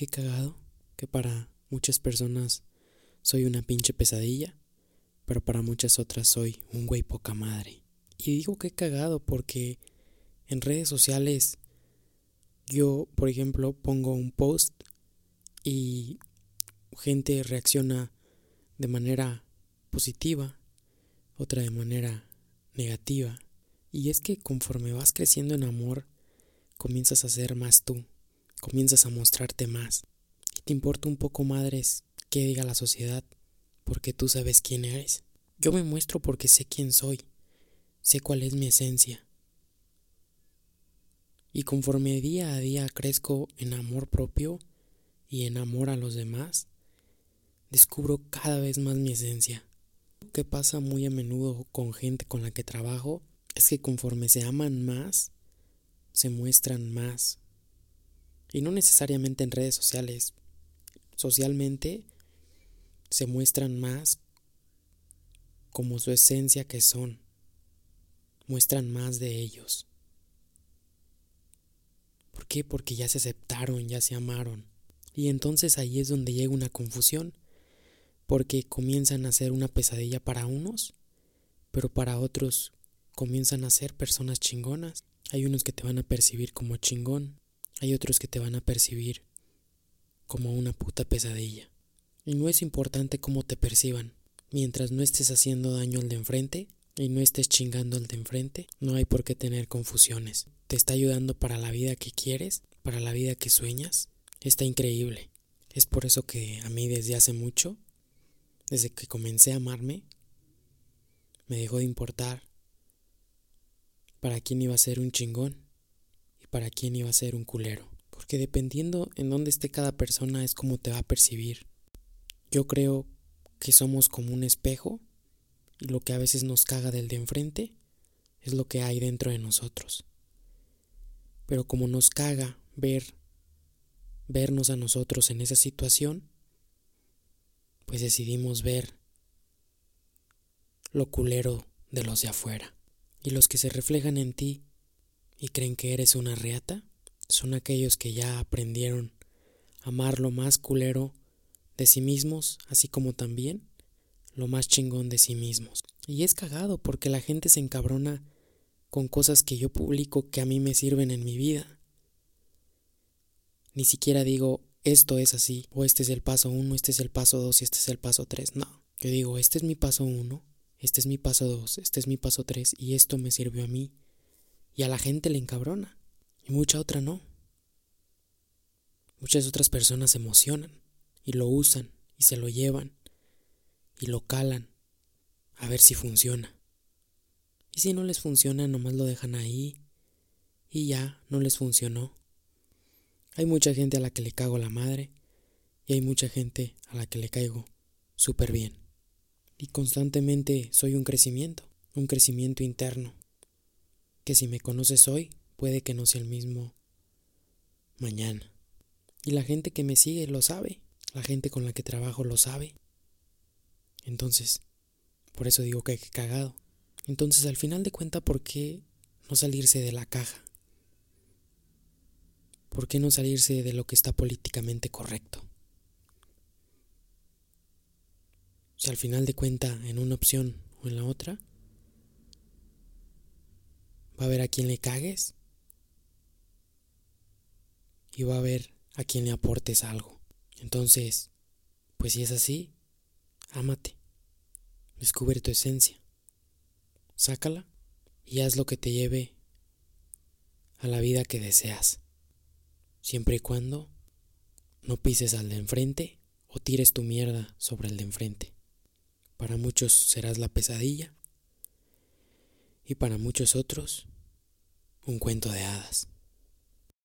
qué cagado que para muchas personas soy una pinche pesadilla, pero para muchas otras soy un güey poca madre. Y digo que cagado porque en redes sociales yo, por ejemplo, pongo un post y gente reacciona de manera positiva, otra de manera negativa. Y es que conforme vas creciendo en amor, comienzas a ser más tú, comienzas a mostrarte más. Y te importa un poco madres qué diga la sociedad, porque tú sabes quién eres. Yo me muestro porque sé quién soy, sé cuál es mi esencia. Y conforme día a día crezco en amor propio y en amor a los demás, descubro cada vez más mi esencia. Lo que pasa muy a menudo con gente con la que trabajo es que conforme se aman más, se muestran más. Y no necesariamente en redes sociales. Socialmente se muestran más como su esencia que son. Muestran más de ellos. ¿Por qué? Porque ya se aceptaron, ya se amaron. Y entonces ahí es donde llega una confusión, porque comienzan a ser una pesadilla para unos, pero para otros comienzan a ser personas chingonas. Hay unos que te van a percibir como chingón, hay otros que te van a percibir como una puta pesadilla. Y no es importante cómo te perciban. Mientras no estés haciendo daño al de enfrente y no estés chingando al de enfrente, no hay por qué tener confusiones. Te está ayudando para la vida que quieres, para la vida que sueñas. Está increíble. Es por eso que a mí desde hace mucho, desde que comencé a amarme, me dejó de importar para quién iba a ser un chingón para quién iba a ser un culero. Porque dependiendo en dónde esté cada persona es como te va a percibir. Yo creo que somos como un espejo y lo que a veces nos caga del de enfrente es lo que hay dentro de nosotros. Pero como nos caga ver vernos a nosotros en esa situación, pues decidimos ver lo culero de los de afuera. Y los que se reflejan en ti y creen que eres una reata son aquellos que ya aprendieron a amar lo más culero de sí mismos, así como también lo más chingón de sí mismos. Y es cagado porque la gente se encabrona con cosas que yo publico que a mí me sirven en mi vida. Ni siquiera digo esto es así, o este es el paso uno, este es el paso dos y este es el paso tres. No, yo digo este es mi paso uno, este es mi paso dos, este es mi paso tres y esto me sirvió a mí. Y a la gente le encabrona, y mucha otra no. Muchas otras personas se emocionan y lo usan y se lo llevan y lo calan a ver si funciona. Y si no les funciona, nomás lo dejan ahí y ya no les funcionó. Hay mucha gente a la que le cago la madre y hay mucha gente a la que le caigo súper bien. Y constantemente soy un crecimiento, un crecimiento interno, que si me conoces hoy puede que no sea el mismo mañana. Y la gente que me sigue lo sabe. La gente con la que trabajo lo sabe. Entonces, por eso digo que cagado. Entonces, al final de cuenta, ¿por qué no salirse de la caja? ¿Por qué no salirse de lo que está políticamente correcto? Si al final de cuenta, en una opción o en la otra, va a haber a quien le cagues y va a haber a quien le aportes algo. Entonces, pues si es así, ámate, descubre tu esencia, sácala y haz lo que te lleve a la vida que deseas, siempre y cuando no pises al de enfrente o tires tu mierda sobre el de enfrente. Para muchos serás la pesadilla y para muchos otros un cuento de hadas.